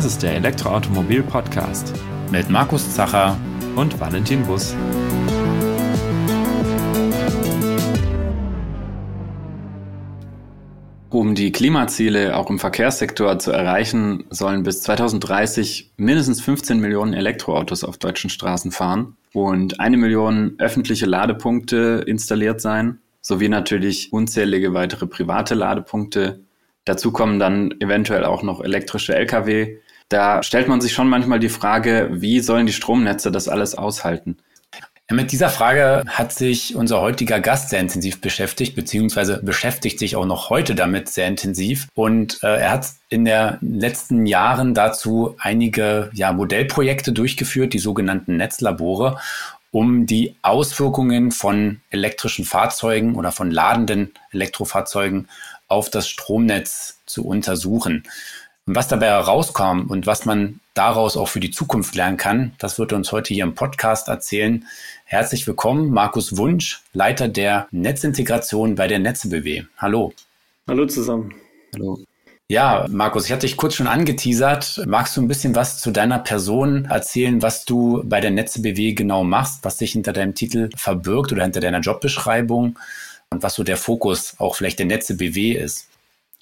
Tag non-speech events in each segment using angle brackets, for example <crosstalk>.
Das ist der Elektroautomobil-Podcast mit Markus Zacher und Valentin Bus. Um die Klimaziele auch im Verkehrssektor zu erreichen, sollen bis 2030 mindestens 15 Millionen Elektroautos auf deutschen Straßen fahren und eine Million öffentliche Ladepunkte installiert sein, sowie natürlich unzählige weitere private Ladepunkte. Dazu kommen dann eventuell auch noch elektrische Lkw. Da stellt man sich schon manchmal die Frage, wie sollen die Stromnetze das alles aushalten? Mit dieser Frage hat sich unser heutiger Gast sehr intensiv beschäftigt, beziehungsweise beschäftigt sich auch noch heute damit sehr intensiv. Und äh, er hat in den letzten Jahren dazu einige ja, Modellprojekte durchgeführt, die sogenannten Netzlabore, um die Auswirkungen von elektrischen Fahrzeugen oder von ladenden Elektrofahrzeugen auf das Stromnetz zu untersuchen. Und was dabei herauskam und was man daraus auch für die Zukunft lernen kann, das wird er uns heute hier im Podcast erzählen. Herzlich willkommen, Markus Wunsch, Leiter der Netzintegration bei der NetzBW. Hallo. Hallo zusammen. Hallo. Ja, Markus, ich hatte dich kurz schon angeteasert. Magst du ein bisschen was zu deiner Person erzählen, was du bei der NetzBW genau machst, was sich hinter deinem Titel verbirgt oder hinter deiner Jobbeschreibung und was so der Fokus auch vielleicht der NetzBW ist?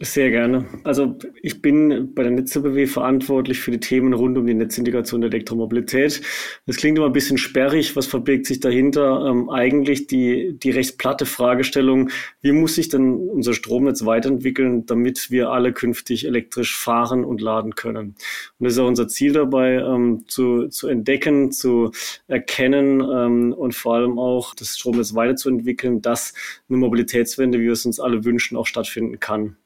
Sehr gerne. Also ich bin bei der NetzBW verantwortlich für die Themen rund um die Netzintegration der Elektromobilität. Das klingt immer ein bisschen sperrig. Was verbirgt sich dahinter? Ähm, eigentlich die, die recht platte Fragestellung, wie muss sich denn unser Stromnetz weiterentwickeln, damit wir alle künftig elektrisch fahren und laden können? Und das ist auch unser Ziel dabei, ähm, zu, zu entdecken, zu erkennen ähm, und vor allem auch das Stromnetz weiterzuentwickeln, dass eine Mobilitätswende, wie wir es uns alle wünschen, auch stattfinden kann.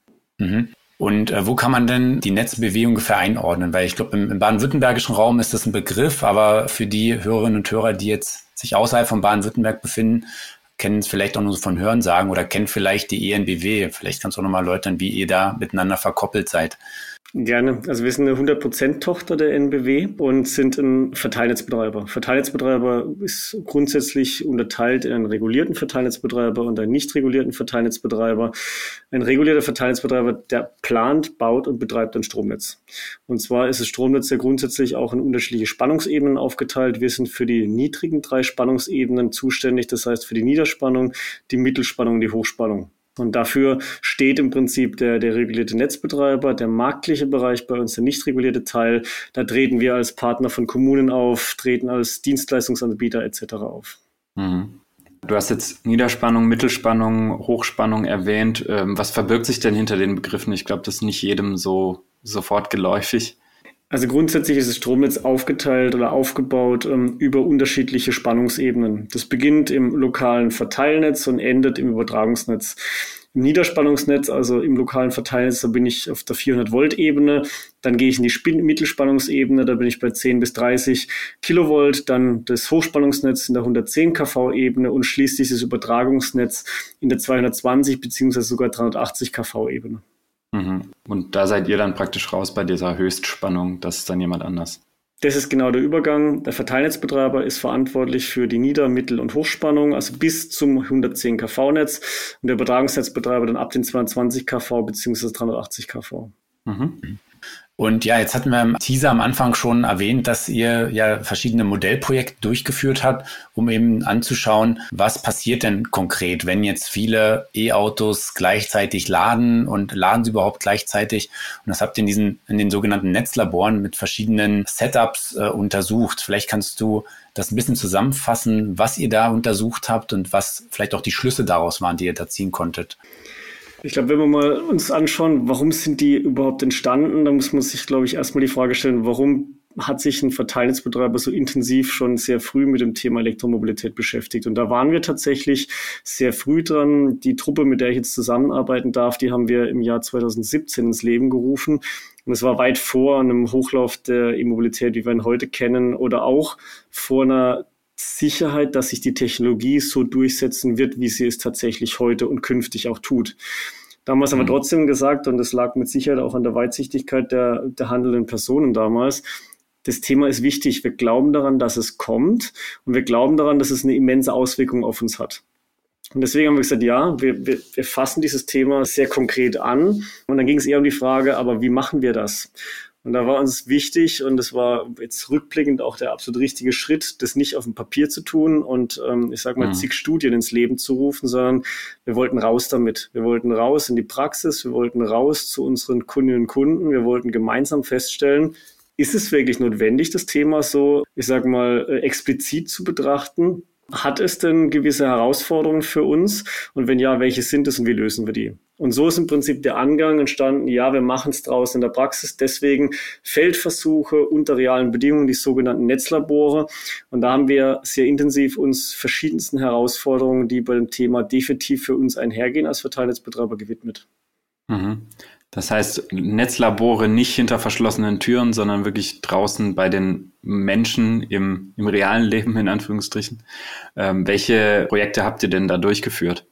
Mhm. Und äh, wo kann man denn die Netzbewegung ungefähr einordnen? Weil ich glaube, im, im baden-württembergischen Raum ist das ein Begriff, aber für die Hörerinnen und Hörer, die jetzt sich außerhalb von Baden-Württemberg befinden, kennen es vielleicht auch nur von Hören sagen oder kennen vielleicht die ENBW. Vielleicht kannst du auch nochmal erläutern, wie ihr da miteinander verkoppelt seid. Gerne. Also wir sind eine 100%-Tochter der NBW und sind ein Verteilnetzbetreiber. Verteilnetzbetreiber ist grundsätzlich unterteilt in einen regulierten Verteilnetzbetreiber und einen nicht regulierten Verteilnetzbetreiber. Ein regulierter Verteilnetzbetreiber, der plant, baut und betreibt ein Stromnetz. Und zwar ist das Stromnetz ja grundsätzlich auch in unterschiedliche Spannungsebenen aufgeteilt. Wir sind für die niedrigen drei Spannungsebenen zuständig, das heißt für die Niederspannung, die Mittelspannung, die Hochspannung. Und dafür steht im Prinzip der, der regulierte Netzbetreiber, der marktliche Bereich bei uns, der nicht regulierte Teil. Da treten wir als Partner von Kommunen auf, treten als Dienstleistungsanbieter etc. auf. Mhm. Du hast jetzt Niederspannung, Mittelspannung, Hochspannung erwähnt. Ähm, was verbirgt sich denn hinter den Begriffen? Ich glaube, das ist nicht jedem so sofort geläufig. Also grundsätzlich ist das Stromnetz aufgeteilt oder aufgebaut ähm, über unterschiedliche Spannungsebenen. Das beginnt im lokalen Verteilnetz und endet im Übertragungsnetz. Im Niederspannungsnetz, also im lokalen Verteilnetz, da bin ich auf der 400 Volt Ebene. Dann gehe ich in die Spin Mittelspannungsebene, da bin ich bei 10 bis 30 Kilovolt. Dann das Hochspannungsnetz in der 110 kV Ebene und schließlich das Übertragungsnetz in der 220 beziehungsweise sogar 380 kV Ebene. Mhm. Und da seid ihr dann praktisch raus bei dieser Höchstspannung, das ist dann jemand anders. Das ist genau der Übergang. Der Verteilnetzbetreiber ist verantwortlich für die Nieder-, Mittel- und Hochspannung, also bis zum 110 kV-Netz und der Übertragungsnetzbetreiber dann ab den 22 kV bzw. 380 kV. Mhm. Und ja, jetzt hatten wir im Teaser am Anfang schon erwähnt, dass ihr ja verschiedene Modellprojekte durchgeführt habt, um eben anzuschauen, was passiert denn konkret, wenn jetzt viele E-Autos gleichzeitig laden und laden sie überhaupt gleichzeitig. Und das habt ihr in diesen, in den sogenannten Netzlaboren mit verschiedenen Setups äh, untersucht. Vielleicht kannst du das ein bisschen zusammenfassen, was ihr da untersucht habt und was vielleicht auch die Schlüsse daraus waren, die ihr da ziehen konntet. Ich glaube, wenn wir mal uns anschauen, warum sind die überhaupt entstanden, dann muss man sich, glaube ich, erstmal die Frage stellen, warum hat sich ein Verteilnetzbetreiber so intensiv schon sehr früh mit dem Thema Elektromobilität beschäftigt. Und da waren wir tatsächlich sehr früh dran. Die Truppe, mit der ich jetzt zusammenarbeiten darf, die haben wir im Jahr 2017 ins Leben gerufen. Und es war weit vor einem Hochlauf der E-Mobilität, wie wir ihn heute kennen, oder auch vor einer Sicherheit, dass sich die Technologie so durchsetzen wird, wie sie es tatsächlich heute und künftig auch tut. Damals mhm. haben wir trotzdem gesagt, und das lag mit Sicherheit auch an der Weitsichtigkeit der, der handelnden Personen damals, das Thema ist wichtig. Wir glauben daran, dass es kommt und wir glauben daran, dass es eine immense Auswirkung auf uns hat. Und deswegen haben wir gesagt, ja, wir, wir, wir fassen dieses Thema sehr konkret an. Und dann ging es eher um die Frage, aber wie machen wir das? Und da war uns wichtig und es war jetzt rückblickend auch der absolut richtige Schritt, das nicht auf dem Papier zu tun und ähm, ich sage mal mhm. zig Studien ins Leben zu rufen, sondern wir wollten raus damit. Wir wollten raus in die Praxis, wir wollten raus zu unseren Kundinnen und Kunden, wir wollten gemeinsam feststellen, ist es wirklich notwendig, das Thema so, ich sage mal, äh, explizit zu betrachten? Hat es denn gewisse Herausforderungen für uns? Und wenn ja, welche sind es und wie lösen wir die? Und so ist im Prinzip der Angang entstanden, ja, wir machen es draußen in der Praxis, deswegen Feldversuche unter realen Bedingungen, die sogenannten Netzlabore. Und da haben wir sehr intensiv uns verschiedensten Herausforderungen, die bei dem Thema definitiv für uns einhergehen, als Verteilnetzbetreiber gewidmet. Mhm. Das heißt, Netzlabore nicht hinter verschlossenen Türen, sondern wirklich draußen bei den Menschen im, im realen Leben, in Anführungsstrichen. Ähm, welche Projekte habt ihr denn da durchgeführt?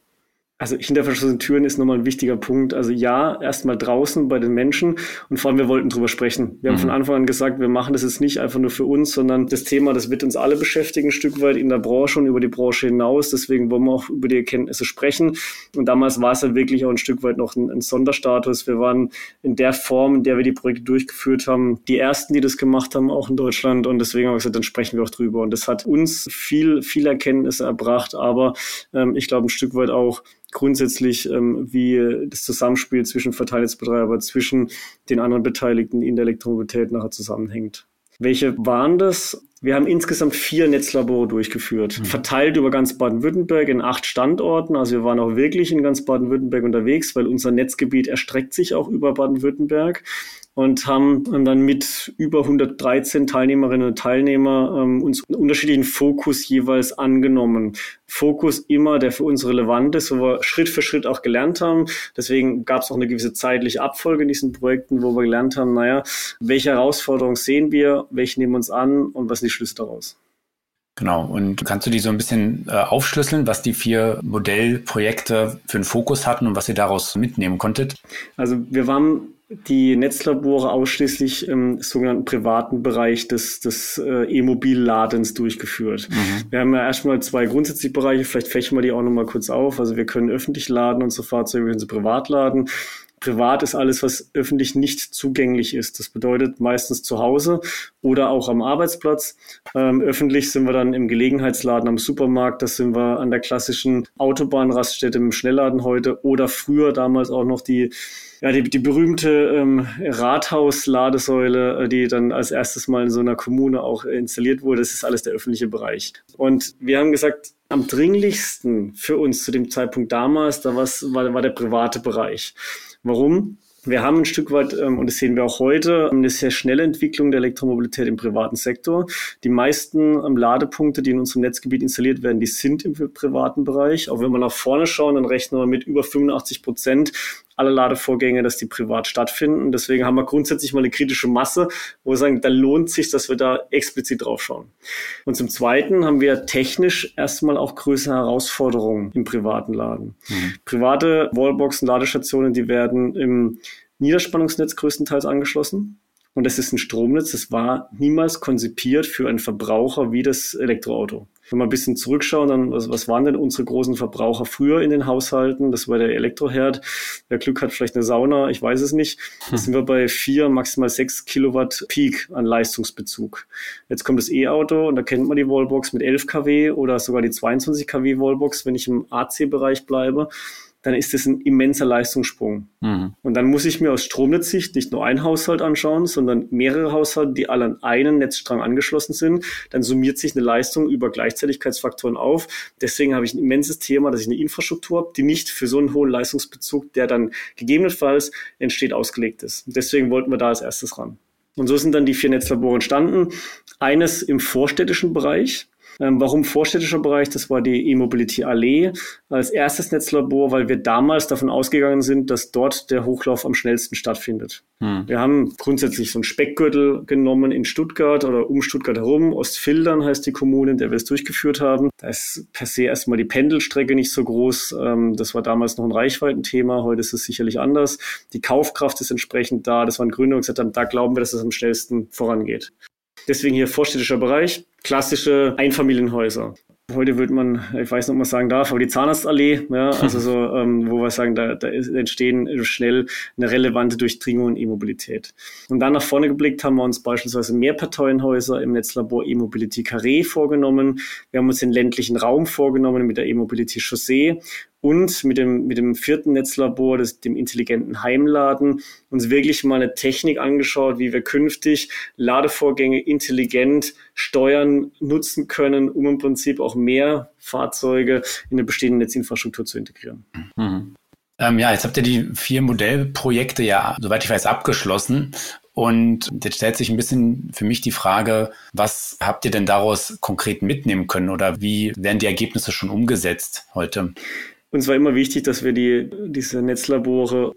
Also hinter verschlossenen Türen ist nochmal ein wichtiger Punkt. Also ja, erstmal draußen bei den Menschen und vor allem wir wollten drüber sprechen. Wir mhm. haben von Anfang an gesagt, wir machen das jetzt nicht einfach nur für uns, sondern das Thema, das wird uns alle beschäftigen, ein Stück weit in der Branche und über die Branche hinaus. Deswegen wollen wir auch über die Erkenntnisse sprechen. Und damals war es ja wirklich auch ein Stück weit noch ein, ein Sonderstatus. Wir waren in der Form, in der wir die Projekte durchgeführt haben, die ersten, die das gemacht haben, auch in Deutschland. Und deswegen haben wir gesagt, dann sprechen wir auch drüber. Und das hat uns viel, viel Erkenntnisse erbracht, aber ähm, ich glaube ein Stück weit auch grundsätzlich, ähm, wie das Zusammenspiel zwischen Verteilnetzbetreiber, zwischen den anderen Beteiligten in der Elektromobilität nachher zusammenhängt. Welche waren das? Wir haben insgesamt vier Netzlabore durchgeführt, mhm. verteilt über ganz Baden-Württemberg in acht Standorten. Also wir waren auch wirklich in ganz Baden-Württemberg unterwegs, weil unser Netzgebiet erstreckt sich auch über Baden-Württemberg und haben dann mit über 113 Teilnehmerinnen und Teilnehmern ähm, uns unterschiedlichen Fokus jeweils angenommen. Fokus immer, der für uns relevant ist, wo wir Schritt für Schritt auch gelernt haben. Deswegen gab es auch eine gewisse zeitliche Abfolge in diesen Projekten, wo wir gelernt haben, naja, welche Herausforderungen sehen wir, welche nehmen wir uns an und was sind die Schlüsse daraus. Genau. Und kannst du die so ein bisschen äh, aufschlüsseln, was die vier Modellprojekte für einen Fokus hatten und was ihr daraus mitnehmen konntet? Also wir waren die Netzlabore ausschließlich im sogenannten privaten Bereich des, des äh, E-Mobilladens durchgeführt. Mhm. Wir haben ja erstmal zwei grundsätzliche Bereiche, vielleicht fächen wir die auch nochmal kurz auf. Also wir können öffentlich laden, unsere Fahrzeuge, wir können sie privat laden. Privat ist alles, was öffentlich nicht zugänglich ist. Das bedeutet meistens zu Hause oder auch am Arbeitsplatz. Ähm, öffentlich sind wir dann im Gelegenheitsladen am Supermarkt, das sind wir an der klassischen Autobahnraststätte im Schnellladen heute oder früher damals auch noch die ja, die, die berühmte ähm, Rathaus-Ladesäule, äh, die dann als erstes mal in so einer Kommune auch installiert wurde, das ist alles der öffentliche Bereich. Und wir haben gesagt, am dringlichsten für uns zu dem Zeitpunkt damals, da war, war der private Bereich. Warum? Wir haben ein Stück weit, ähm, und das sehen wir auch heute, eine sehr schnelle Entwicklung der Elektromobilität im privaten Sektor. Die meisten ähm, Ladepunkte, die in unserem Netzgebiet installiert werden, die sind im privaten Bereich. Auch wenn wir nach vorne schauen, dann rechnen wir mit über 85 Prozent aller Ladevorgänge, dass die privat stattfinden. Deswegen haben wir grundsätzlich mal eine kritische Masse, wo wir sagen, da lohnt sich, dass wir da explizit drauf schauen. Und zum Zweiten haben wir technisch erstmal auch größere Herausforderungen im privaten Laden. Mhm. Private Wallboxen, Ladestationen, die werden im Niederspannungsnetz größtenteils angeschlossen. Und das ist ein Stromnetz, das war niemals konzipiert für einen Verbraucher wie das Elektroauto. Wenn wir ein bisschen zurückschauen, dann was, was waren denn unsere großen Verbraucher früher in den Haushalten? Das war der Elektroherd. Wer Glück hat, vielleicht eine Sauna, ich weiß es nicht. Da hm. sind wir bei vier, maximal sechs Kilowatt Peak an Leistungsbezug. Jetzt kommt das E-Auto und da kennt man die Wallbox mit 11 kW oder sogar die 22 kW Wallbox, wenn ich im AC-Bereich bleibe dann ist das ein immenser Leistungssprung. Mhm. Und dann muss ich mir aus Stromnetzsicht nicht nur einen Haushalt anschauen, sondern mehrere Haushalte, die alle an einen Netzstrang angeschlossen sind. Dann summiert sich eine Leistung über Gleichzeitigkeitsfaktoren auf. Deswegen habe ich ein immenses Thema, dass ich eine Infrastruktur habe, die nicht für so einen hohen Leistungsbezug, der dann gegebenenfalls entsteht, ausgelegt ist. Deswegen wollten wir da als erstes ran. Und so sind dann die vier Netzlabore entstanden. Eines im vorstädtischen Bereich, ähm, warum vorstädtischer Bereich? Das war die E-Mobility Allee als erstes Netzlabor, weil wir damals davon ausgegangen sind, dass dort der Hochlauf am schnellsten stattfindet. Hm. Wir haben grundsätzlich so einen Speckgürtel genommen in Stuttgart oder um Stuttgart herum. Ostfildern heißt die Kommune, in der wir es durchgeführt haben. Da ist per se erstmal die Pendelstrecke nicht so groß. Ähm, das war damals noch ein Reichweitenthema. Heute ist es sicherlich anders. Die Kaufkraft ist entsprechend da. Das waren Gründe, die gesagt haben, da glauben wir, dass es am schnellsten vorangeht. Deswegen hier vorstädtischer Bereich, klassische Einfamilienhäuser. heute würde man, ich weiß nicht, ob man sagen darf, aber die Zahnarztallee, ja, also so, <laughs> ähm, wo wir sagen, da, da entstehen schnell eine relevante Durchdringung in E-Mobilität. Und dann nach vorne geblickt haben wir uns beispielsweise Mehrparteienhäuser im Netzlabor E-Mobility Carré vorgenommen. Wir haben uns den ländlichen Raum vorgenommen mit der E-Mobility Chaussee und mit dem, mit dem vierten Netzlabor, das, dem intelligenten Heimladen, uns wirklich mal eine Technik angeschaut, wie wir künftig Ladevorgänge intelligent steuern, nutzen können, um im Prinzip auch mehr Fahrzeuge in eine bestehende Netzinfrastruktur zu integrieren. Mhm. Ähm, ja, jetzt habt ihr die vier Modellprojekte ja, soweit ich weiß, abgeschlossen. Und jetzt stellt sich ein bisschen für mich die Frage, was habt ihr denn daraus konkret mitnehmen können oder wie werden die Ergebnisse schon umgesetzt heute? Uns war immer wichtig, dass wir die, diese Netzlabore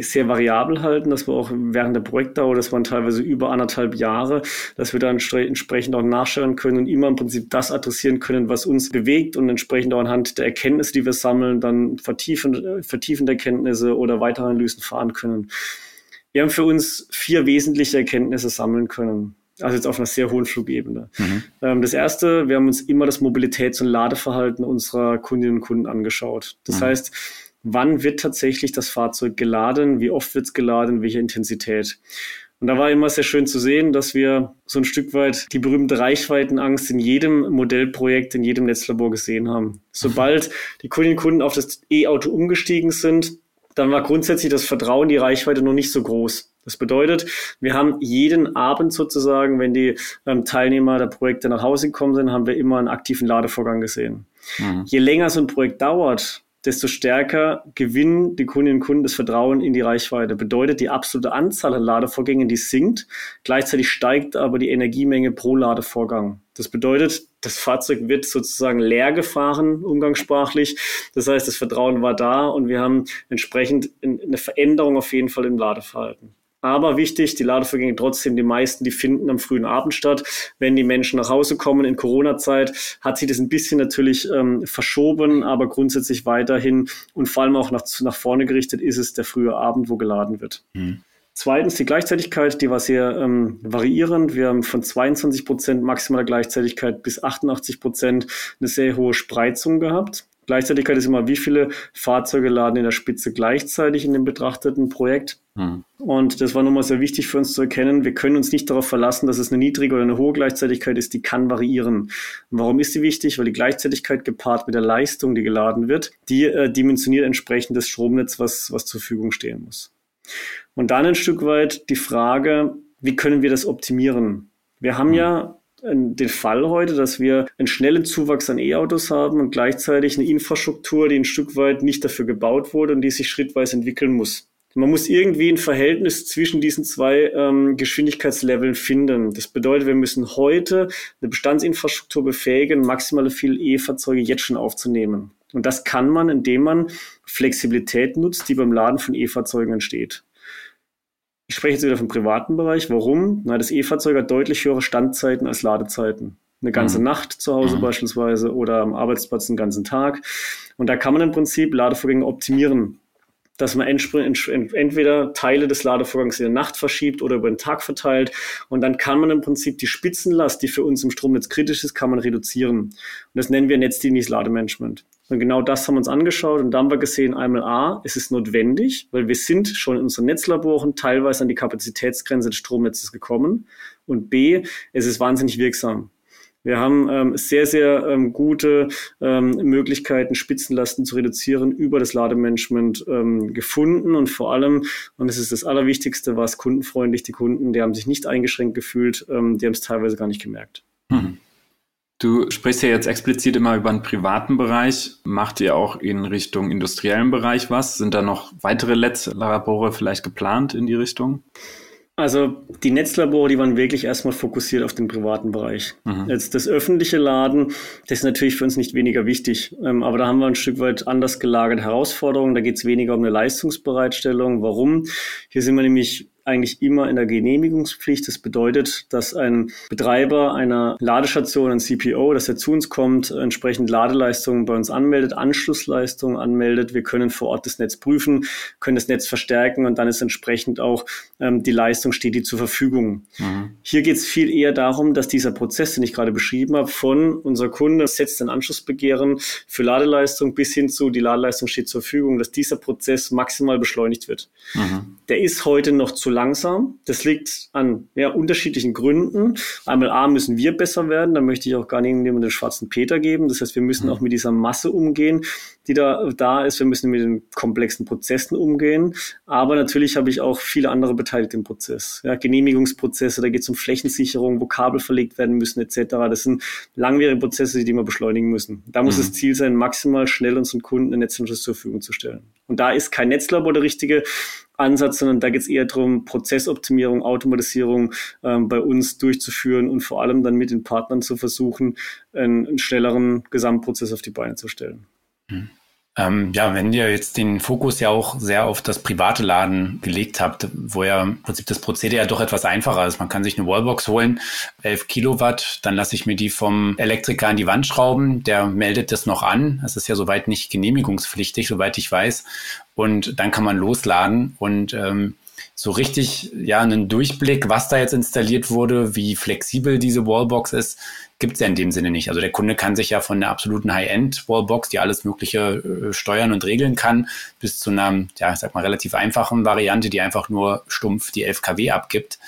sehr variabel halten, dass wir auch während der Projektdauer, das waren teilweise über anderthalb Jahre, dass wir dann entsprechend auch nachschauen können und immer im Prinzip das adressieren können, was uns bewegt und entsprechend auch anhand der Erkenntnisse, die wir sammeln, dann vertiefen, vertiefende Erkenntnisse oder weitere Analysen fahren können. Wir haben für uns vier wesentliche Erkenntnisse sammeln können. Also jetzt auf einer sehr hohen Flugebene. Mhm. Ähm, das erste, wir haben uns immer das Mobilitäts- und Ladeverhalten unserer Kundinnen und Kunden angeschaut. Das mhm. heißt, wann wird tatsächlich das Fahrzeug geladen, wie oft wird es geladen, welche Intensität. Und da war immer sehr schön zu sehen, dass wir so ein Stück weit die berühmte Reichweitenangst in jedem Modellprojekt, in jedem Netzlabor gesehen haben. Sobald die Kundinnen und Kunden auf das E-Auto umgestiegen sind, dann war grundsätzlich das Vertrauen, die Reichweite noch nicht so groß. Das bedeutet, wir haben jeden Abend sozusagen, wenn die ähm, Teilnehmer der Projekte nach Hause gekommen sind, haben wir immer einen aktiven Ladevorgang gesehen. Mhm. Je länger so ein Projekt dauert, desto stärker gewinnen die Kundinnen und Kunden das Vertrauen in die Reichweite. Bedeutet, die absolute Anzahl an Ladevorgängen, die sinkt, gleichzeitig steigt aber die Energiemenge pro Ladevorgang. Das bedeutet, das Fahrzeug wird sozusagen leer gefahren, umgangssprachlich. Das heißt, das Vertrauen war da und wir haben entsprechend eine Veränderung auf jeden Fall im Ladeverhalten. Aber wichtig, die Ladevorgänge trotzdem, die meisten, die finden am frühen Abend statt. Wenn die Menschen nach Hause kommen in Corona-Zeit, hat sich das ein bisschen natürlich ähm, verschoben, aber grundsätzlich weiterhin und vor allem auch nach, nach vorne gerichtet ist es der frühe Abend, wo geladen wird. Mhm. Zweitens die Gleichzeitigkeit, die war sehr ähm, variierend. Wir haben von 22 Prozent maximaler Gleichzeitigkeit bis 88 Prozent eine sehr hohe Spreizung gehabt. Gleichzeitigkeit ist immer, wie viele Fahrzeuge laden in der Spitze gleichzeitig in dem betrachteten Projekt. Hm. Und das war nochmal sehr wichtig für uns zu erkennen. Wir können uns nicht darauf verlassen, dass es eine niedrige oder eine hohe Gleichzeitigkeit ist. Die kann variieren. Und warum ist sie wichtig? Weil die Gleichzeitigkeit gepaart mit der Leistung, die geladen wird, die äh, dimensioniert entsprechend das Stromnetz, was, was zur Verfügung stehen muss. Und dann ein Stück weit die Frage, wie können wir das optimieren? Wir haben hm. ja den Fall heute, dass wir einen schnellen Zuwachs an E-Autos haben und gleichzeitig eine Infrastruktur, die ein Stück weit nicht dafür gebaut wurde und die sich schrittweise entwickeln muss. Man muss irgendwie ein Verhältnis zwischen diesen zwei ähm, Geschwindigkeitsleveln finden. Das bedeutet, wir müssen heute eine Bestandsinfrastruktur befähigen, maximale viel E-Fahrzeuge jetzt schon aufzunehmen. Und das kann man, indem man Flexibilität nutzt, die beim Laden von E-Fahrzeugen entsteht. Ich spreche jetzt wieder vom privaten Bereich. Warum? Na, das E-Fahrzeug hat deutlich höhere Standzeiten als Ladezeiten. Eine ganze mhm. Nacht zu Hause mhm. beispielsweise oder am Arbeitsplatz einen ganzen Tag. Und da kann man im Prinzip Ladevorgänge optimieren dass man entweder Teile des Ladevorgangs in der Nacht verschiebt oder über den Tag verteilt. Und dann kann man im Prinzip die Spitzenlast, die für uns im Stromnetz kritisch ist, kann man reduzieren. Und das nennen wir netzdienliches Lademanagement. Und genau das haben wir uns angeschaut und da haben wir gesehen, einmal A, es ist notwendig, weil wir sind schon in unseren Netzlaboren teilweise an die Kapazitätsgrenze des Stromnetzes gekommen. Und B, es ist wahnsinnig wirksam. Wir haben ähm, sehr, sehr ähm, gute ähm, Möglichkeiten, Spitzenlasten zu reduzieren über das Lademanagement ähm, gefunden und vor allem, und das ist das Allerwichtigste, war es kundenfreundlich. Die Kunden, die haben sich nicht eingeschränkt gefühlt, ähm, die haben es teilweise gar nicht gemerkt. Mhm. Du sprichst ja jetzt explizit immer über einen privaten Bereich. Macht ihr auch in Richtung industriellen Bereich was? Sind da noch weitere Netzlabore vielleicht geplant in die Richtung? Also die Netzlabore, die waren wirklich erstmal fokussiert auf den privaten Bereich. Mhm. Jetzt das öffentliche Laden, das ist natürlich für uns nicht weniger wichtig. Ähm, aber da haben wir ein Stück weit anders gelagerte Herausforderungen. Da geht es weniger um eine Leistungsbereitstellung. Warum? Hier sind wir nämlich eigentlich immer in der Genehmigungspflicht. Das bedeutet, dass ein Betreiber einer Ladestation, ein CPO, dass er zu uns kommt, entsprechend Ladeleistungen bei uns anmeldet, Anschlussleistungen anmeldet. Wir können vor Ort das Netz prüfen, können das Netz verstärken und dann ist entsprechend auch ähm, die Leistung steht die zur Verfügung. Mhm. Hier geht es viel eher darum, dass dieser Prozess, den ich gerade beschrieben habe, von unser Kunde setzt ein Anschlussbegehren für Ladeleistung bis hin zu die Ladeleistung steht zur Verfügung, dass dieser Prozess maximal beschleunigt wird. Mhm. Der ist heute noch zu langsam. Das liegt an ja, unterschiedlichen Gründen. Einmal A müssen wir besser werden, da möchte ich auch gar nicht den schwarzen Peter geben. Das heißt, wir müssen mhm. auch mit dieser Masse umgehen, die da, da ist. Wir müssen mit den komplexen Prozessen umgehen. Aber natürlich habe ich auch viele andere beteiligt im Prozess. Ja, Genehmigungsprozesse, da geht es um Flächensicherung, wo Kabel verlegt werden müssen, etc. Das sind langwierige Prozesse, die wir beschleunigen müssen. Da muss mhm. das Ziel sein, maximal schnell unseren Kunden ein Netzanschluss zur Verfügung zu stellen. Und da ist kein Netzlabor der richtige Ansatz, sondern da geht es eher darum, Prozessoptimierung, Automatisierung ähm, bei uns durchzuführen und vor allem dann mit den Partnern zu versuchen, einen, einen schnelleren Gesamtprozess auf die Beine zu stellen. Mhm. Ähm, ja, wenn ihr jetzt den Fokus ja auch sehr auf das private Laden gelegt habt, wo ja im Prinzip das Prozedere ja doch etwas einfacher ist. Man kann sich eine Wallbox holen, 11 Kilowatt, dann lasse ich mir die vom Elektriker an die Wand schrauben, der meldet das noch an. Das ist ja soweit nicht genehmigungspflichtig, soweit ich weiß. Und dann kann man losladen und ähm, so richtig ja einen Durchblick, was da jetzt installiert wurde, wie flexibel diese Wallbox ist, gibt es ja in dem Sinne nicht. Also der Kunde kann sich ja von der absoluten High-End-Wallbox, die alles Mögliche äh, steuern und regeln kann, bis zu einer, ja, ich sag mal, relativ einfachen Variante, die einfach nur stumpf die 11 kW abgibt,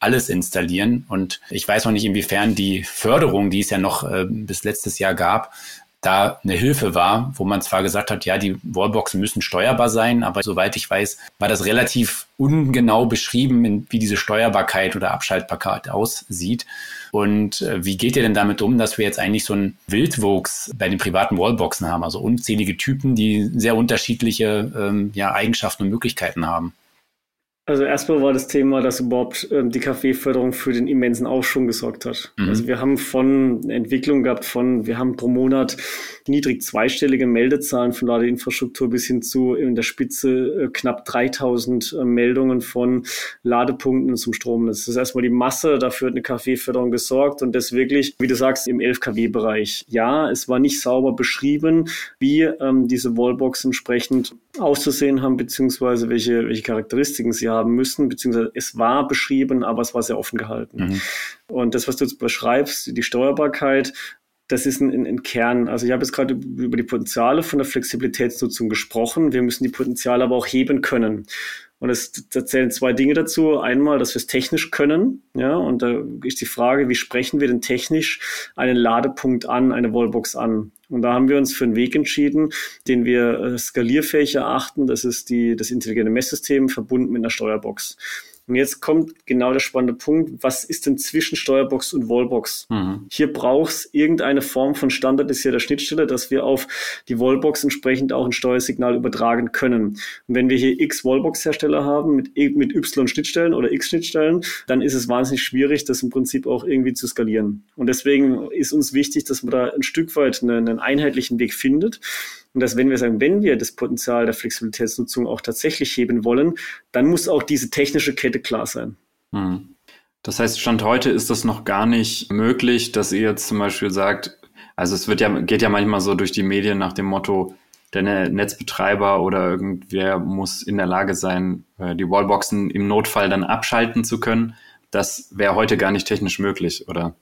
alles installieren. Und ich weiß noch nicht, inwiefern die Förderung, die es ja noch äh, bis letztes Jahr gab, da eine Hilfe war, wo man zwar gesagt hat, ja, die Wallboxen müssen steuerbar sein, aber soweit ich weiß, war das relativ ungenau beschrieben, wie diese Steuerbarkeit oder Abschaltbarkeit aussieht. Und äh, wie geht ihr denn damit um, dass wir jetzt eigentlich so ein Wildwuchs bei den privaten Wallboxen haben, also unzählige Typen, die sehr unterschiedliche ähm, ja, Eigenschaften und Möglichkeiten haben? Also erstmal war das Thema, dass überhaupt ähm, die Kaffeeförderung für den immensen Aufschwung gesorgt hat. Mhm. Also wir haben von Entwicklung gehabt von, wir haben pro Monat niedrig zweistellige Meldezahlen von Ladeinfrastruktur bis hin zu in der Spitze äh, knapp 3000 äh, Meldungen von Ladepunkten zum Strom. Das ist erstmal die Masse, dafür hat eine Kaffeeförderung gesorgt und das wirklich, wie du sagst, im 11 kW-Bereich. Ja, es war nicht sauber beschrieben, wie ähm, diese Wallbox entsprechend auszusehen haben, beziehungsweise welche, welche Charakteristiken sie haben müssen, beziehungsweise es war beschrieben, aber es war sehr offen gehalten. Mhm. Und das, was du jetzt beschreibst, die Steuerbarkeit, das ist ein, ein, Kern. Also ich habe jetzt gerade über die Potenziale von der Flexibilitätsnutzung gesprochen. Wir müssen die Potenziale aber auch heben können. Und es da zählen zwei Dinge dazu. Einmal, dass wir es technisch können. Ja, und da ist die Frage, wie sprechen wir denn technisch einen Ladepunkt an, eine Wallbox an? Und da haben wir uns für einen Weg entschieden, den wir äh, skalierfähig erachten. Das ist die, das intelligente Messsystem verbunden mit einer Steuerbox. Und jetzt kommt genau der spannende Punkt. Was ist denn zwischen Steuerbox und Wallbox? Mhm. Hier braucht es irgendeine Form von standardisierter Schnittstelle, dass wir auf die Wallbox entsprechend auch ein Steuersignal übertragen können. Und wenn wir hier x Wallbox-Hersteller haben mit, mit y Schnittstellen oder x Schnittstellen, dann ist es wahnsinnig schwierig, das im Prinzip auch irgendwie zu skalieren. Und deswegen ist uns wichtig, dass man da ein Stück weit einen, einen einheitlichen Weg findet. Und dass wenn wir sagen, wenn wir das Potenzial der Flexibilitätsnutzung auch tatsächlich heben wollen, dann muss auch diese technische Kette klar sein. Hm. Das heißt, Stand heute ist das noch gar nicht möglich, dass ihr jetzt zum Beispiel sagt, also es wird ja, geht ja manchmal so durch die Medien nach dem Motto, der Netzbetreiber oder irgendwer muss in der Lage sein, äh, die Wallboxen im Notfall dann abschalten zu können. Das wäre heute gar nicht technisch möglich, oder?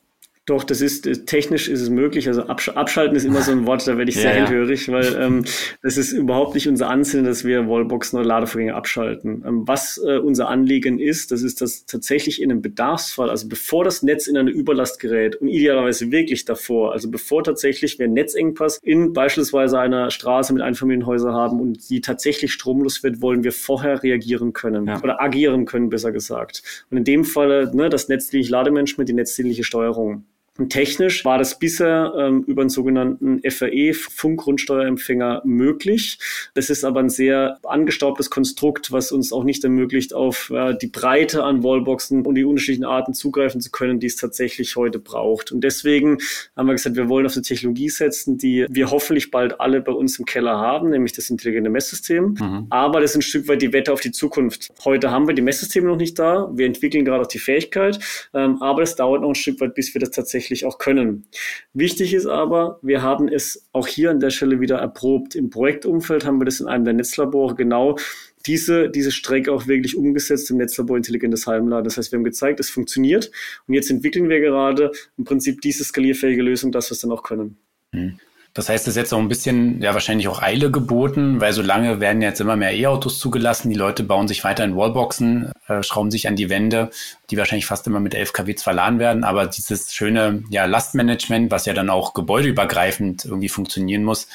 Doch, das ist äh, technisch ist es möglich. Also absch abschalten ist immer so ein Wort, da werde ich <laughs> sehr ja, hellhörig, weil <laughs> ähm, das ist überhaupt nicht unser Ansinnen, dass wir Wallboxen oder Ladevorgänge abschalten. Ähm, was äh, unser Anliegen ist, das ist, dass tatsächlich in einem Bedarfsfall, also bevor das Netz in eine Überlast gerät und idealerweise wirklich davor, also bevor tatsächlich wir einen Netzengpass in beispielsweise einer Straße mit Einfamilienhäusern haben und die tatsächlich stromlos wird, wollen wir vorher reagieren können ja. oder agieren können, besser gesagt. Und in dem Falle ne, das netzdienliche Lademanagement, die netzdienliche Steuerung. Und technisch war das bisher ähm, über einen sogenannten FRE, Funkgrundsteuerempfänger, möglich. Das ist aber ein sehr angestaubtes Konstrukt, was uns auch nicht ermöglicht, auf äh, die Breite an Wallboxen und die unterschiedlichen Arten zugreifen zu können, die es tatsächlich heute braucht. Und deswegen haben wir gesagt, wir wollen auf eine Technologie setzen, die wir hoffentlich bald alle bei uns im Keller haben, nämlich das intelligente Messsystem. Mhm. Aber das ist ein Stück weit die Wette auf die Zukunft. Heute haben wir die Messsysteme noch nicht da. Wir entwickeln gerade auch die Fähigkeit. Ähm, aber es dauert noch ein Stück weit, bis wir das tatsächlich tatsächlich auch können. Wichtig ist aber, wir haben es auch hier an der Stelle wieder erprobt. Im Projektumfeld haben wir das in einem der Netzlabore genau diese, diese Strecke auch wirklich umgesetzt im Netzlabor Intelligentes Heimladen. Das heißt, wir haben gezeigt, es funktioniert und jetzt entwickeln wir gerade im Prinzip diese skalierfähige Lösung, dass wir es dann auch können. Hm. Das heißt, es ist jetzt auch ein bisschen, ja, wahrscheinlich auch Eile geboten, weil so lange werden jetzt immer mehr E-Autos zugelassen. Die Leute bauen sich weiter in Wallboxen, äh, schrauben sich an die Wände, die wahrscheinlich fast immer mit 11 kW verladen werden. Aber dieses schöne, ja, Lastmanagement, was ja dann auch gebäudeübergreifend irgendwie funktionieren muss,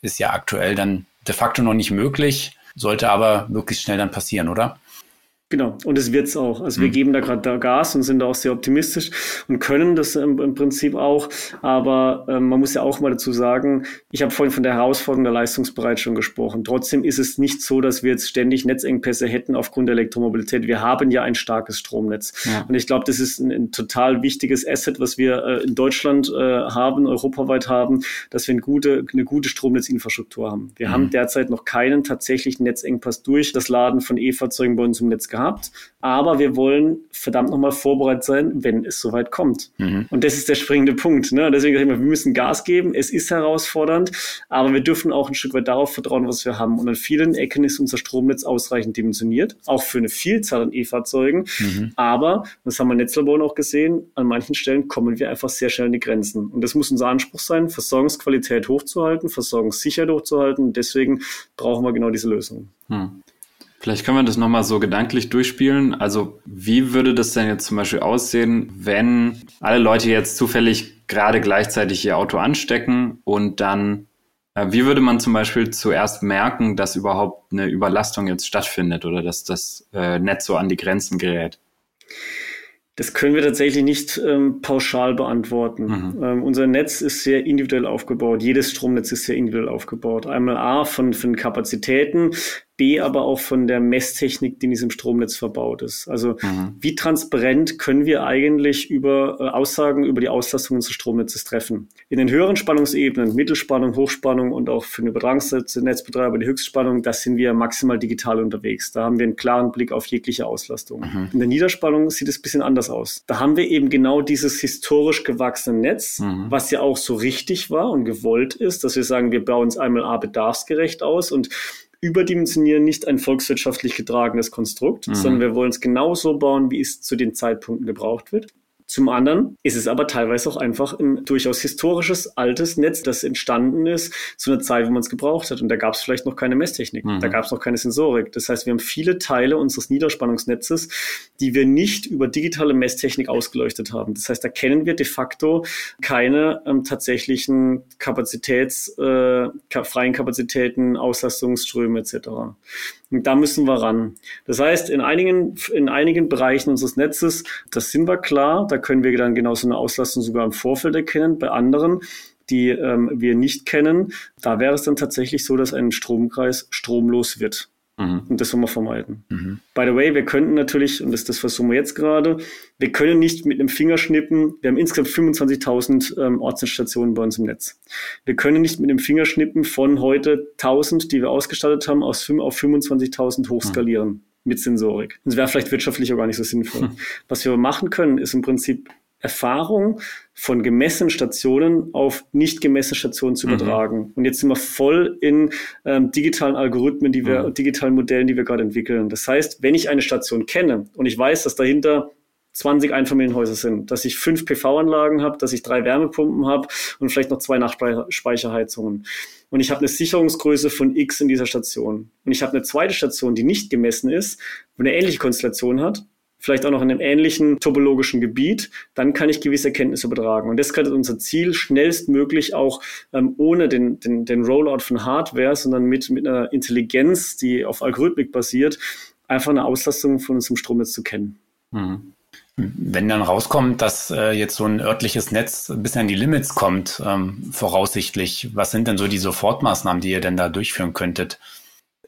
ist ja aktuell dann de facto noch nicht möglich, sollte aber möglichst schnell dann passieren, oder? Genau, und es wird's auch. Also wir mhm. geben da gerade da Gas und sind da auch sehr optimistisch und können das im, im Prinzip auch. Aber ähm, man muss ja auch mal dazu sagen, ich habe vorhin von der Herausforderung der Leistungsbereitschaft schon gesprochen. Trotzdem ist es nicht so, dass wir jetzt ständig Netzengpässe hätten aufgrund der Elektromobilität. Wir haben ja ein starkes Stromnetz. Ja. Und ich glaube, das ist ein, ein, total wichtiges Asset, was wir äh, in Deutschland äh, haben, europaweit haben, dass wir eine gute, eine gute Stromnetzinfrastruktur haben. Wir mhm. haben derzeit noch keinen tatsächlichen Netzengpass durch das Laden von E-Fahrzeugen bei uns im Netz gehabt, aber wir wollen verdammt nochmal vorbereitet sein, wenn es soweit kommt. Mhm. Und das ist der springende Punkt. Ne? Deswegen sage ich mal, wir müssen Gas geben. Es ist herausfordernd, aber wir dürfen auch ein Stück weit darauf vertrauen, was wir haben. Und an vielen Ecken ist unser Stromnetz ausreichend dimensioniert, auch für eine Vielzahl an E-Fahrzeugen. Mhm. Aber, das haben wir in Netzlaboren auch gesehen, an manchen Stellen kommen wir einfach sehr schnell an die Grenzen. Und das muss unser Anspruch sein, Versorgungsqualität hochzuhalten, Versorgungssicherheit hochzuhalten. Und deswegen brauchen wir genau diese Lösung. Mhm. Vielleicht können wir das nochmal so gedanklich durchspielen. Also wie würde das denn jetzt zum Beispiel aussehen, wenn alle Leute jetzt zufällig gerade gleichzeitig ihr Auto anstecken und dann, äh, wie würde man zum Beispiel zuerst merken, dass überhaupt eine Überlastung jetzt stattfindet oder dass das äh, Netz so an die Grenzen gerät? Das können wir tatsächlich nicht ähm, pauschal beantworten. Mhm. Ähm, unser Netz ist sehr individuell aufgebaut. Jedes Stromnetz ist sehr individuell aufgebaut. Einmal A von, von Kapazitäten, B aber auch von der Messtechnik, die in diesem Stromnetz verbaut ist. Also mhm. wie transparent können wir eigentlich über äh, Aussagen über die Auslastung unseres Stromnetzes treffen? In den höheren Spannungsebenen, Mittelspannung, Hochspannung und auch für den Übertragungsnetzbetreiber die Höchstspannung, da sind wir maximal digital unterwegs. Da haben wir einen klaren Blick auf jegliche Auslastung. Mhm. In der Niederspannung sieht es ein bisschen anders aus. Da haben wir eben genau dieses historisch gewachsene Netz, mhm. was ja auch so richtig war und gewollt ist, dass wir sagen, wir bauen es einmal A bedarfsgerecht aus und überdimensionieren nicht ein volkswirtschaftlich getragenes Konstrukt, mhm. sondern wir wollen es genauso bauen, wie es zu den Zeitpunkten gebraucht wird. Zum anderen ist es aber teilweise auch einfach ein durchaus historisches, altes Netz, das entstanden ist zu einer Zeit, wo man es gebraucht hat. Und da gab es vielleicht noch keine Messtechnik, mhm. da gab es noch keine Sensorik. Das heißt, wir haben viele Teile unseres Niederspannungsnetzes, die wir nicht über digitale Messtechnik ausgeleuchtet haben. Das heißt, da kennen wir de facto keine ähm, tatsächlichen Kapazitäts, äh, freien Kapazitäten, Auslastungsströme etc. Und da müssen wir ran. Das heißt, in einigen, in einigen Bereichen unseres Netzes, das sind wir klar, da können wir dann genau so eine Auslastung sogar im Vorfeld erkennen. Bei anderen, die ähm, wir nicht kennen, da wäre es dann tatsächlich so, dass ein Stromkreis stromlos wird. Mhm. Und das wollen wir vermeiden. Mhm. By the way, wir könnten natürlich, und das, das versuchen wir jetzt gerade, wir können nicht mit einem Fingerschnippen, wir haben insgesamt 25.000 ähm, Ortsstationen bei uns im Netz. Wir können nicht mit einem Fingerschnippen von heute 1000, die wir ausgestattet haben, aus, auf 25.000 hochskalieren. Mhm. Mit Sensorik. Das wäre vielleicht wirtschaftlich auch gar nicht so sinnvoll. <laughs> Was wir machen können, ist im Prinzip Erfahrung von gemessenen Stationen auf nicht gemessene Stationen zu mhm. übertragen. Mhm. Und jetzt sind wir voll in ähm, digitalen Algorithmen, die wir, mhm. digitalen Modellen, die wir gerade entwickeln. Das heißt, wenn ich eine Station kenne und ich weiß, dass dahinter 20 Einfamilienhäuser sind, dass ich fünf PV-Anlagen habe, dass ich drei Wärmepumpen habe und vielleicht noch zwei Nachspeicherheizungen. Und ich habe eine Sicherungsgröße von X in dieser Station. Und ich habe eine zweite Station, die nicht gemessen ist, wo eine ähnliche Konstellation hat, vielleicht auch noch in einem ähnlichen topologischen Gebiet, dann kann ich gewisse Erkenntnisse übertragen. Und das ist unser Ziel, schnellstmöglich auch ähm, ohne den, den, den Rollout von Hardware, sondern mit, mit einer Intelligenz, die auf Algorithmik basiert, einfach eine Auslastung von unserem Stromnetz zu kennen. Mhm. Wenn dann rauskommt, dass äh, jetzt so ein örtliches Netz bis an die Limits kommt, ähm, voraussichtlich, was sind denn so die Sofortmaßnahmen, die ihr denn da durchführen könntet?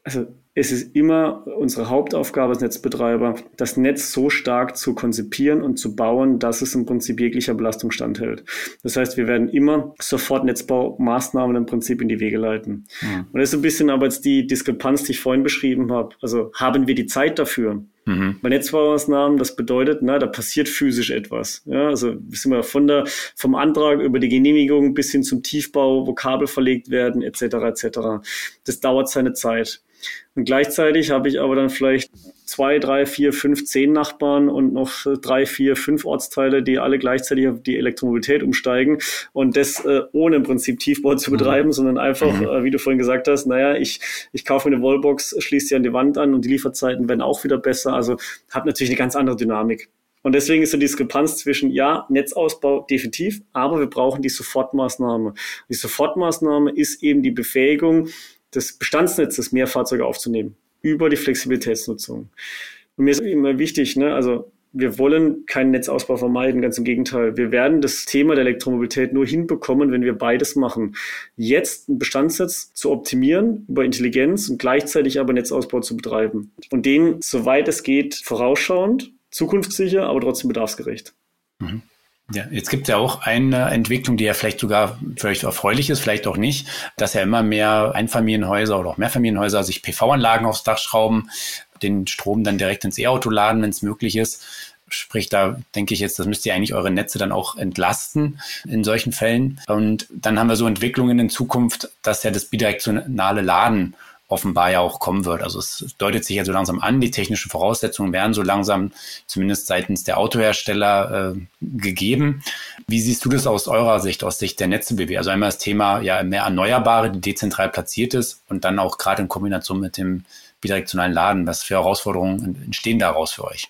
Also es ist immer unsere Hauptaufgabe als Netzbetreiber, das Netz so stark zu konzipieren und zu bauen, dass es im Prinzip jeglicher Belastung standhält. Das heißt, wir werden immer sofort Netzbaumaßnahmen im Prinzip in die Wege leiten. Mhm. Und das ist ein bisschen aber jetzt die Diskrepanz, die ich vorhin beschrieben habe. Also haben wir die Zeit dafür? Mhm. Bei Netzbaumaßnahmen, das bedeutet, na, da passiert physisch etwas. Ja, also sind wir von der, vom Antrag über die Genehmigung bis hin zum Tiefbau, wo Kabel verlegt werden, etc. etc. Das dauert seine Zeit. Und gleichzeitig habe ich aber dann vielleicht zwei, drei, vier, fünf, zehn Nachbarn und noch drei, vier, fünf Ortsteile, die alle gleichzeitig auf die Elektromobilität umsteigen und das äh, ohne im Prinzip Tiefbau zu mhm. betreiben, mhm. sondern einfach, mhm. äh, wie du vorhin gesagt hast, naja, ich, ich kaufe mir eine Wallbox, schließe sie an die Wand an und die Lieferzeiten werden auch wieder besser. Also hat natürlich eine ganz andere Dynamik. Und deswegen ist so die Diskrepanz zwischen, ja, Netzausbau definitiv, aber wir brauchen die Sofortmaßnahme. Die Sofortmaßnahme ist eben die Befähigung, des Bestandsnetzes mehr Fahrzeuge aufzunehmen über die Flexibilitätsnutzung. Und mir ist immer wichtig, ne, also wir wollen keinen Netzausbau vermeiden, ganz im Gegenteil. Wir werden das Thema der Elektromobilität nur hinbekommen, wenn wir beides machen. Jetzt ein Bestandsnetz zu optimieren über Intelligenz und gleichzeitig aber Netzausbau zu betreiben. Und den, soweit es geht, vorausschauend, zukunftssicher, aber trotzdem bedarfsgerecht. Mhm. Ja, jetzt gibt es ja auch eine Entwicklung, die ja vielleicht sogar vielleicht erfreulich ist, vielleicht auch nicht, dass ja immer mehr Einfamilienhäuser oder auch Mehrfamilienhäuser sich PV-Anlagen aufs Dach schrauben, den Strom dann direkt ins E-Auto laden, wenn es möglich ist. Sprich, da denke ich jetzt, das müsst ihr eigentlich eure Netze dann auch entlasten in solchen Fällen. Und dann haben wir so Entwicklungen in Zukunft, dass ja das bidirektionale Laden offenbar ja auch kommen wird. Also es deutet sich ja so langsam an, die technischen Voraussetzungen werden so langsam zumindest seitens der Autohersteller äh, gegeben. Wie siehst du das aus eurer Sicht, aus Sicht der Netze BW? Also einmal das Thema ja mehr Erneuerbare, die dezentral platziert ist und dann auch gerade in Kombination mit dem bidirektionalen Laden. Was für Herausforderungen entstehen daraus für euch?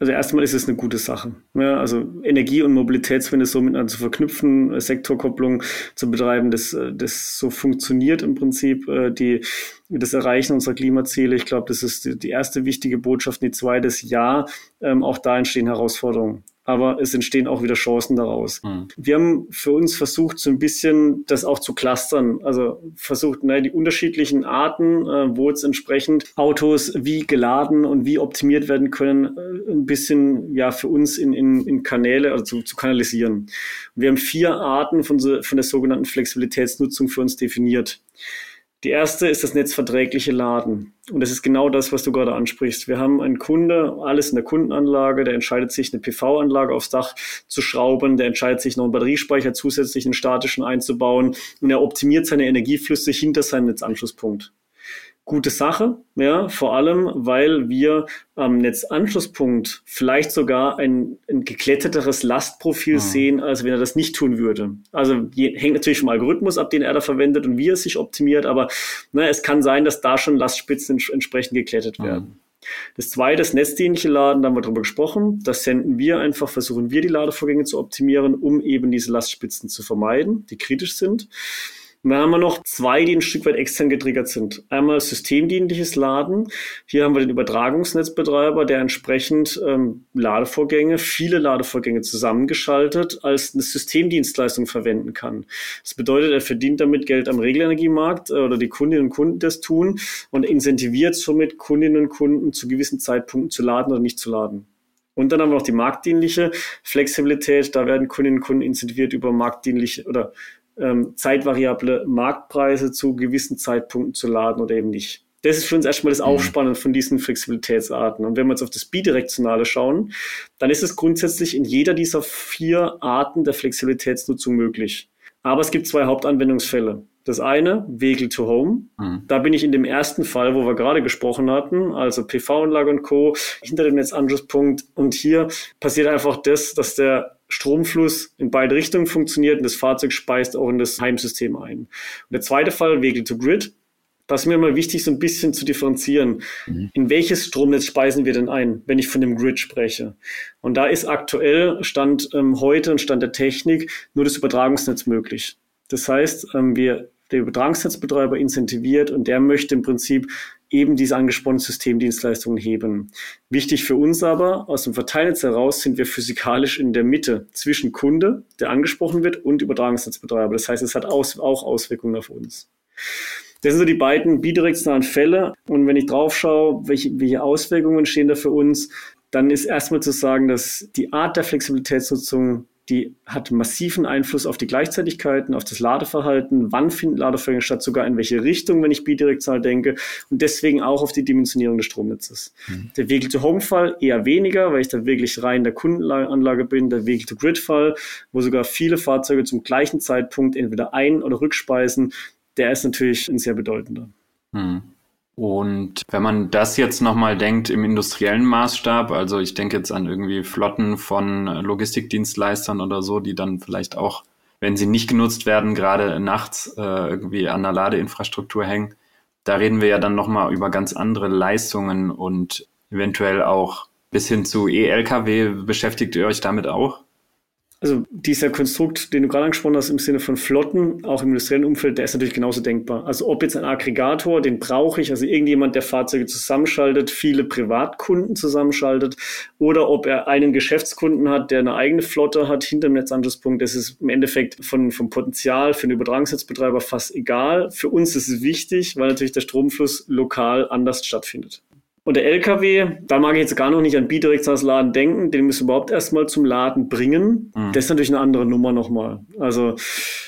Also erstmal ist es eine gute Sache. Ja, also Energie- und Mobilitätswende so miteinander zu verknüpfen, Sektorkopplung zu betreiben, das, das so funktioniert im Prinzip, äh, die, das Erreichen unserer Klimaziele. Ich glaube, das ist die erste wichtige Botschaft. Die zweite ist ja, ähm, auch da entstehen Herausforderungen aber es entstehen auch wieder Chancen daraus. Mhm. Wir haben für uns versucht, so ein bisschen das auch zu clustern. Also versucht, naja, die unterschiedlichen Arten, äh, wo jetzt entsprechend Autos wie geladen und wie optimiert werden können, äh, ein bisschen ja für uns in, in, in Kanäle, also zu, zu kanalisieren. Wir haben vier Arten von, so, von der sogenannten Flexibilitätsnutzung für uns definiert. Die erste ist das netzverträgliche Laden. Und das ist genau das, was du gerade ansprichst. Wir haben einen Kunde, alles in der Kundenanlage, der entscheidet sich, eine PV-Anlage aufs Dach zu schrauben, der entscheidet sich, noch einen Batteriespeicher zusätzlich einen statischen einzubauen und er optimiert seine Energieflüsse hinter seinem Netzanschlusspunkt gute Sache, ja, vor allem, weil wir am Netzanschlusspunkt vielleicht sogar ein, ein gekletterteres Lastprofil mhm. sehen, als wenn er das nicht tun würde. Also je, hängt natürlich vom Algorithmus ab, den er da verwendet und wie er sich optimiert, aber ne, es kann sein, dass da schon Lastspitzen entsprechend geklettet mhm. werden. Das zweite, das netzdienliche Laden, da haben wir drüber gesprochen. Das senden wir einfach, versuchen wir die Ladevorgänge zu optimieren, um eben diese Lastspitzen zu vermeiden, die kritisch sind. Und dann haben wir noch zwei, die ein Stück weit extern getriggert sind. Einmal systemdienliches Laden. Hier haben wir den Übertragungsnetzbetreiber, der entsprechend ähm, Ladevorgänge, viele Ladevorgänge zusammengeschaltet als eine Systemdienstleistung verwenden kann. Das bedeutet, er verdient damit Geld am Regelenergiemarkt äh, oder die Kundinnen und Kunden das tun und incentiviert somit Kundinnen und Kunden zu gewissen Zeitpunkten zu laden oder nicht zu laden. Und dann haben wir noch die marktdienliche Flexibilität. Da werden Kundinnen und Kunden incentiviert über marktdienliche oder ähm, zeitvariable Marktpreise zu gewissen Zeitpunkten zu laden oder eben nicht. Das ist für uns erstmal das mhm. Aufspannen von diesen Flexibilitätsarten. Und wenn wir jetzt auf das Bidirektionale schauen, dann ist es grundsätzlich in jeder dieser vier Arten der Flexibilitätsnutzung möglich. Aber es gibt zwei Hauptanwendungsfälle. Das eine, Vehicle to Home. Mhm. Da bin ich in dem ersten Fall, wo wir gerade gesprochen hatten, also PV-Anlage und Co., hinter dem Netzanschlusspunkt. Und hier passiert einfach das, dass der Stromfluss in beide Richtungen funktioniert und das Fahrzeug speist auch in das Heimsystem ein. Und der zweite Fall, Vehicle to Grid. Das ist mir immer wichtig, so ein bisschen zu differenzieren. Mhm. In welches Stromnetz speisen wir denn ein, wenn ich von dem Grid spreche? Und da ist aktuell, Stand ähm, heute und Stand der Technik, nur das Übertragungsnetz möglich. Das heißt, ähm, wir der Übertragungsnetzbetreiber incentiviert und der möchte im Prinzip eben diese angesprochenen Systemdienstleistungen heben. Wichtig für uns aber, aus dem Verteilnetz heraus sind wir physikalisch in der Mitte zwischen Kunde, der angesprochen wird, und Übertragungsnetzbetreiber. Das heißt, es hat aus, auch Auswirkungen auf uns. Das sind so die beiden bidirektionalen Fälle. Und wenn ich drauf schaue, welche, welche Auswirkungen stehen da für uns, dann ist erstmal zu sagen, dass die Art der Flexibilitätsnutzung die hat massiven Einfluss auf die Gleichzeitigkeiten, auf das Ladeverhalten, wann finden Ladevorgänge statt, sogar in welche Richtung, wenn ich bidirektional denke und deswegen auch auf die Dimensionierung des Stromnetzes. Mhm. Der Vehicle-to-Home-Fall eher weniger, weil ich da wirklich rein der Kundenanlage bin, der Vehicle-to-Grid-Fall, wo sogar viele Fahrzeuge zum gleichen Zeitpunkt entweder ein- oder rückspeisen, der ist natürlich ein sehr bedeutender. Mhm. Und wenn man das jetzt nochmal denkt im industriellen Maßstab, also ich denke jetzt an irgendwie Flotten von Logistikdienstleistern oder so, die dann vielleicht auch, wenn sie nicht genutzt werden, gerade nachts äh, irgendwie an der Ladeinfrastruktur hängen, da reden wir ja dann nochmal über ganz andere Leistungen und eventuell auch bis hin zu E-Lkw. Beschäftigt ihr euch damit auch? Also dieser Konstrukt, den du gerade angesprochen hast, im Sinne von Flotten, auch im industriellen Umfeld, der ist natürlich genauso denkbar. Also ob jetzt ein Aggregator, den brauche ich, also irgendjemand, der Fahrzeuge zusammenschaltet, viele Privatkunden zusammenschaltet, oder ob er einen Geschäftskunden hat, der eine eigene Flotte hat hinter dem Netzanschlusspunkt, das ist im Endeffekt von, vom Potenzial für den Übertragungsnetzbetreiber fast egal. Für uns ist es wichtig, weil natürlich der Stromfluss lokal anders stattfindet. Und der LKW, da mag ich jetzt gar noch nicht an bidirektionales Laden denken, den müssen wir überhaupt erstmal zum Laden bringen. Mhm. Das ist natürlich eine andere Nummer nochmal. Also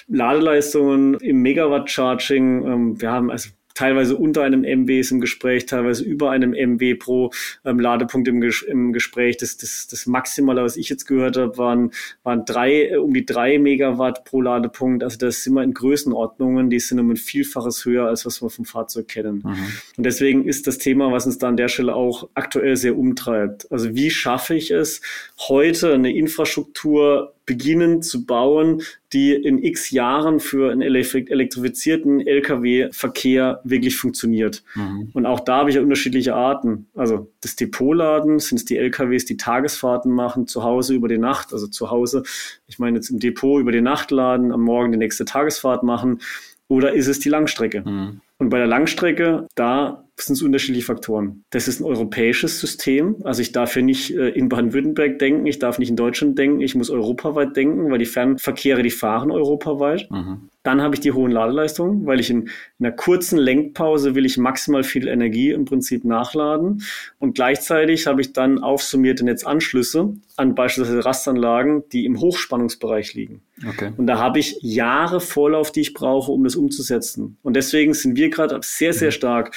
Ladeleistungen im Megawatt-Charging, ähm, wir haben also teilweise unter einem MW ist im Gespräch, teilweise über einem MW pro ähm, Ladepunkt im, Ges im Gespräch. Das, das, das Maximale, was ich jetzt gehört habe, waren, waren drei, äh, um die drei Megawatt pro Ladepunkt. Also das sind wir in Größenordnungen, die sind um ein Vielfaches höher, als was wir vom Fahrzeug kennen. Mhm. Und deswegen ist das Thema, was uns da an der Stelle auch aktuell sehr umtreibt. Also wie schaffe ich es, heute eine Infrastruktur beginnen zu bauen, die in x Jahren für einen elektrifizierten Lkw-Verkehr wirklich funktioniert. Mhm. Und auch da habe ich ja unterschiedliche Arten. Also das Depotladen sind es die Lkws, die Tagesfahrten machen, zu Hause über die Nacht, also zu Hause, ich meine jetzt im Depot über die Nacht laden, am Morgen die nächste Tagesfahrt machen. Oder ist es die Langstrecke? Mhm. Und bei der Langstrecke, da sind es unterschiedliche Faktoren. Das ist ein europäisches System. Also ich darf hier nicht äh, in Baden-Württemberg denken, ich darf nicht in Deutschland denken, ich muss europaweit denken, weil die Fernverkehre, die fahren europaweit. Mhm. Dann habe ich die hohen Ladeleistungen, weil ich in, in, einer kurzen Lenkpause will ich maximal viel Energie im Prinzip nachladen. Und gleichzeitig habe ich dann aufsummierte Netzanschlüsse an beispielsweise Rastanlagen, die im Hochspannungsbereich liegen. Okay. Und da habe ich Jahre Vorlauf, die ich brauche, um das umzusetzen. Und deswegen sind wir gerade sehr, sehr mhm. stark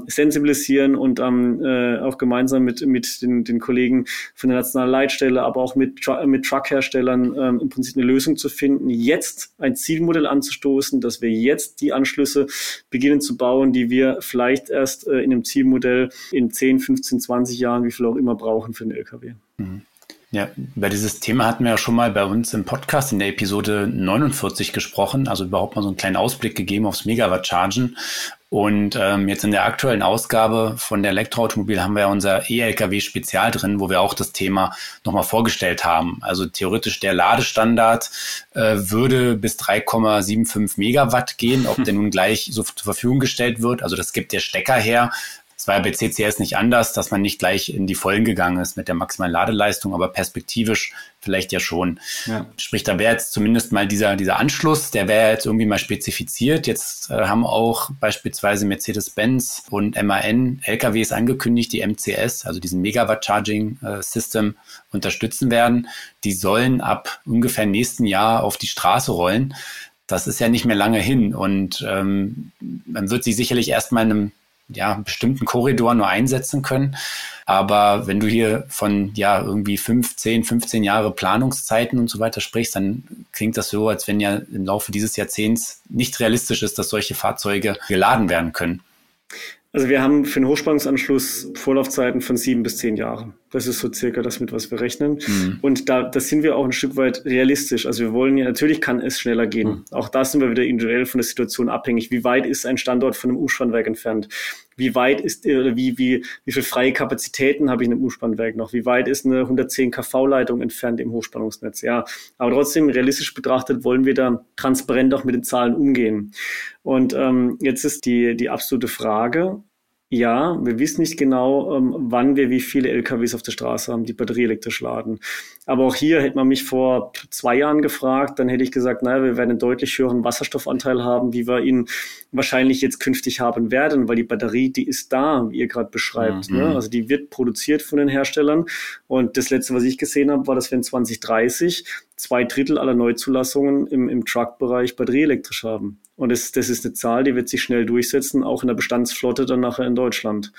ähm, sensibilisieren und ähm, äh, auch gemeinsam mit, mit den, den Kollegen von der Nationalen Leitstelle, aber auch mit, mit Truckherstellern ähm, im Prinzip eine Lösung zu finden, jetzt ein Zielmodell anzustoßen, dass wir jetzt die Anschlüsse beginnen zu bauen, die wir vielleicht erst äh, in einem Zielmodell in 10, 15, 20 Jahren, wie viel auch immer brauchen für einen LKW. Mhm. Ja, über dieses Thema hatten wir ja schon mal bei uns im Podcast in der Episode 49 gesprochen, also überhaupt mal so einen kleinen Ausblick gegeben aufs Megawatt-Chargen. Und ähm, jetzt in der aktuellen Ausgabe von der Elektroautomobil haben wir ja unser E-Lkw-Spezial drin, wo wir auch das Thema nochmal vorgestellt haben. Also theoretisch der Ladestandard äh, würde bis 3,75 Megawatt gehen, ob der <laughs> nun gleich so zur Verfügung gestellt wird. Also das gibt der Stecker her. Es war ja bei CCS nicht anders, dass man nicht gleich in die Vollen gegangen ist mit der maximalen Ladeleistung, aber perspektivisch vielleicht ja schon. Ja. Sprich, da wäre jetzt zumindest mal dieser, dieser Anschluss, der wäre jetzt irgendwie mal spezifiziert. Jetzt äh, haben auch beispielsweise Mercedes-Benz und MAN LKWs angekündigt, die MCS, also diesen Megawatt Charging äh, System, unterstützen werden. Die sollen ab ungefähr nächsten Jahr auf die Straße rollen. Das ist ja nicht mehr lange hin und ähm, man wird sich sicherlich erstmal in einem ja, bestimmten Korridor nur einsetzen können. Aber wenn du hier von ja irgendwie 15, 15 Jahre Planungszeiten und so weiter sprichst, dann klingt das so, als wenn ja im Laufe dieses Jahrzehnts nicht realistisch ist, dass solche Fahrzeuge geladen werden können. Also wir haben für den Hochspannungsanschluss Vorlaufzeiten von sieben bis zehn Jahren. Das ist so circa das, mit was wir rechnen. Mhm. Und da, da sind wir auch ein Stück weit realistisch. Also wir wollen ja, natürlich kann es schneller gehen. Mhm. Auch da sind wir wieder individuell von der Situation abhängig. Wie weit ist ein Standort von einem U-Spannwerk entfernt? Wie weit ist, oder wie, wie, wie viel freie Kapazitäten habe ich in einem U-Spannwerk noch? Wie weit ist eine 110 kV-Leitung entfernt im Hochspannungsnetz? Ja, aber trotzdem realistisch betrachtet wollen wir da transparent auch mit den Zahlen umgehen. Und ähm, jetzt ist die, die absolute Frage, ja, wir wissen nicht genau, ähm, wann wir wie viele LKWs auf der Straße haben, die batterieelektrisch laden. Aber auch hier hätte man mich vor zwei Jahren gefragt, dann hätte ich gesagt, naja, wir werden einen deutlich höheren Wasserstoffanteil haben, wie wir ihn wahrscheinlich jetzt künftig haben werden, weil die Batterie, die ist da, wie ihr gerade beschreibt. Mhm. Ne? Also die wird produziert von den Herstellern. Und das letzte, was ich gesehen habe, war, dass wir in 2030 zwei Drittel aller Neuzulassungen im, im Truck-Bereich batterieelektrisch haben. Und das, das ist eine Zahl, die wird sich schnell durchsetzen, auch in der Bestandsflotte dann nachher in Deutschland.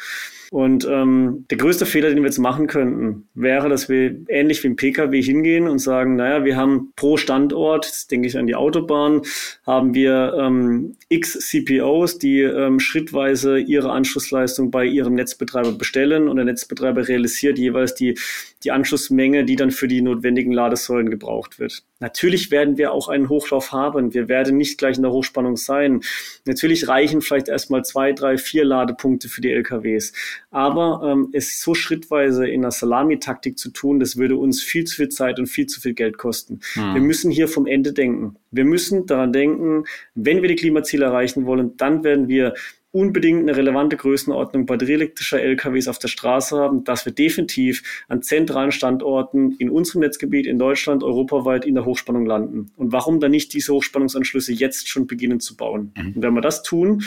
Und ähm, der größte Fehler, den wir jetzt machen könnten, wäre, dass wir ähnlich wie im Pkw hingehen und sagen, naja, wir haben pro Standort, jetzt denke ich an die Autobahn, haben wir ähm, x CPOs, die ähm, schrittweise ihre Anschlussleistung bei ihrem Netzbetreiber bestellen und der Netzbetreiber realisiert jeweils die, die Anschlussmenge, die dann für die notwendigen Ladesäulen gebraucht wird. Natürlich werden wir auch einen Hochlauf haben. Wir werden nicht gleich in der Hochspannung sein. Natürlich reichen vielleicht erstmal zwei, drei, vier Ladepunkte für die LKWs. Aber ähm, es so schrittweise in der Salamitaktik zu tun, das würde uns viel zu viel Zeit und viel zu viel Geld kosten. Hm. Wir müssen hier vom Ende denken. Wir müssen daran denken, wenn wir die Klimaziele erreichen wollen, dann werden wir unbedingt eine relevante Größenordnung batterieelektrischer LKWs auf der Straße haben, dass wir definitiv an zentralen Standorten in unserem Netzgebiet in Deutschland, europaweit in der Hochspannung landen. Und warum dann nicht diese Hochspannungsanschlüsse jetzt schon beginnen zu bauen? Mhm. Und wenn wir das tun,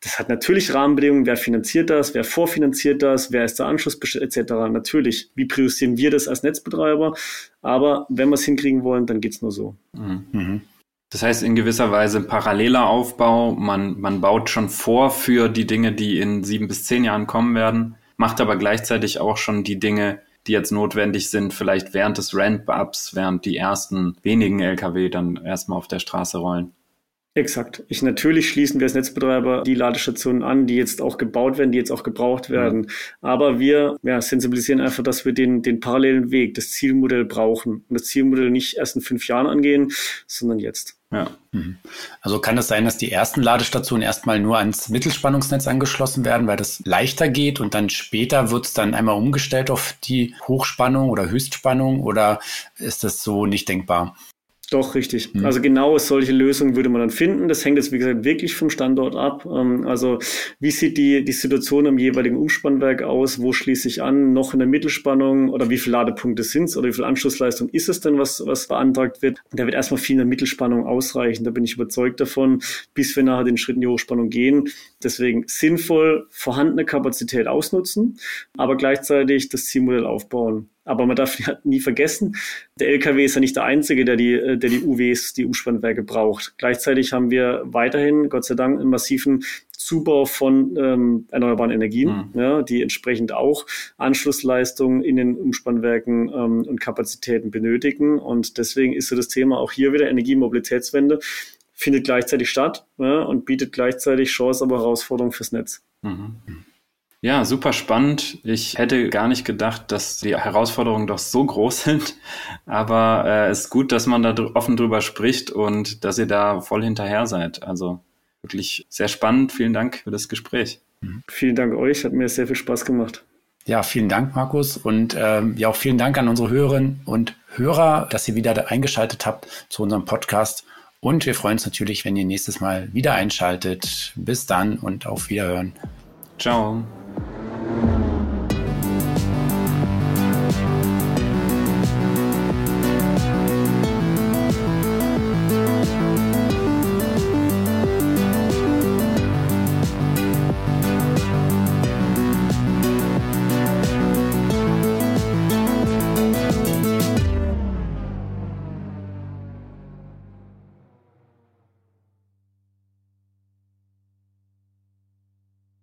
das hat natürlich Rahmenbedingungen, wer finanziert das, wer vorfinanziert das, wer ist der Anschluss etc. Natürlich, wie priorisieren wir das als Netzbetreiber? Aber wenn wir es hinkriegen wollen, dann geht's nur so. Mhm. Das heißt in gewisser Weise paralleler Aufbau. Man, man baut schon vor für die Dinge, die in sieben bis zehn Jahren kommen werden, macht aber gleichzeitig auch schon die Dinge, die jetzt notwendig sind, vielleicht während des Ramp-Ups, während die ersten wenigen Lkw dann erstmal auf der Straße rollen. Exakt. Ich natürlich schließen wir als Netzbetreiber die Ladestationen an, die jetzt auch gebaut werden, die jetzt auch gebraucht werden. Mhm. Aber wir ja, sensibilisieren einfach, dass wir den, den parallelen Weg, das Zielmodell brauchen und das Zielmodell nicht erst in fünf Jahren angehen, sondern jetzt. Ja. Mhm. Also kann es sein, dass die ersten Ladestationen erstmal nur ans Mittelspannungsnetz angeschlossen werden, weil das leichter geht und dann später wird es dann einmal umgestellt auf die Hochspannung oder Höchstspannung oder ist das so nicht denkbar? Doch, richtig. Mhm. Also genau solche Lösungen würde man dann finden. Das hängt jetzt, wie gesagt, wirklich vom Standort ab. Ähm, also wie sieht die, die Situation am jeweiligen Umspannwerk aus? Wo schließe ich an? Noch in der Mittelspannung? Oder wie viele Ladepunkte sind es? Oder wie viel Anschlussleistung ist es denn, was, was beantragt wird? Und da wird erstmal viel in der Mittelspannung ausreichen. Da bin ich überzeugt davon, bis wir nachher den Schritt in die Hochspannung gehen. Deswegen sinnvoll vorhandene Kapazität ausnutzen, aber gleichzeitig das Zielmodell aufbauen. Aber man darf <laughs> nie vergessen, der LKW ist ja nicht der einzige, der die, der die UWs, die Umspannwerke braucht. Gleichzeitig haben wir weiterhin, Gott sei Dank, einen massiven Zubau von ähm, erneuerbaren Energien, mhm. ja, die entsprechend auch Anschlussleistungen in den Umspannwerken ähm, und Kapazitäten benötigen. Und deswegen ist so das Thema auch hier wieder Energiemobilitätswende findet gleichzeitig statt ja, und bietet gleichzeitig Chance, aber Herausforderung fürs Netz. Mhm. Ja, super spannend. Ich hätte gar nicht gedacht, dass die Herausforderungen doch so groß <laughs> sind. Aber äh, es ist gut, dass man da offen drüber spricht und dass ihr da voll hinterher seid. Also wirklich sehr spannend. Vielen Dank für das Gespräch. Mhm. Vielen Dank euch. Hat mir sehr viel Spaß gemacht. Ja, vielen Dank, Markus. Und ähm, ja, auch vielen Dank an unsere Hörerinnen und Hörer, dass ihr wieder eingeschaltet habt zu unserem Podcast. Und wir freuen uns natürlich, wenn ihr nächstes Mal wieder einschaltet. Bis dann und auf Wiederhören. Ciao.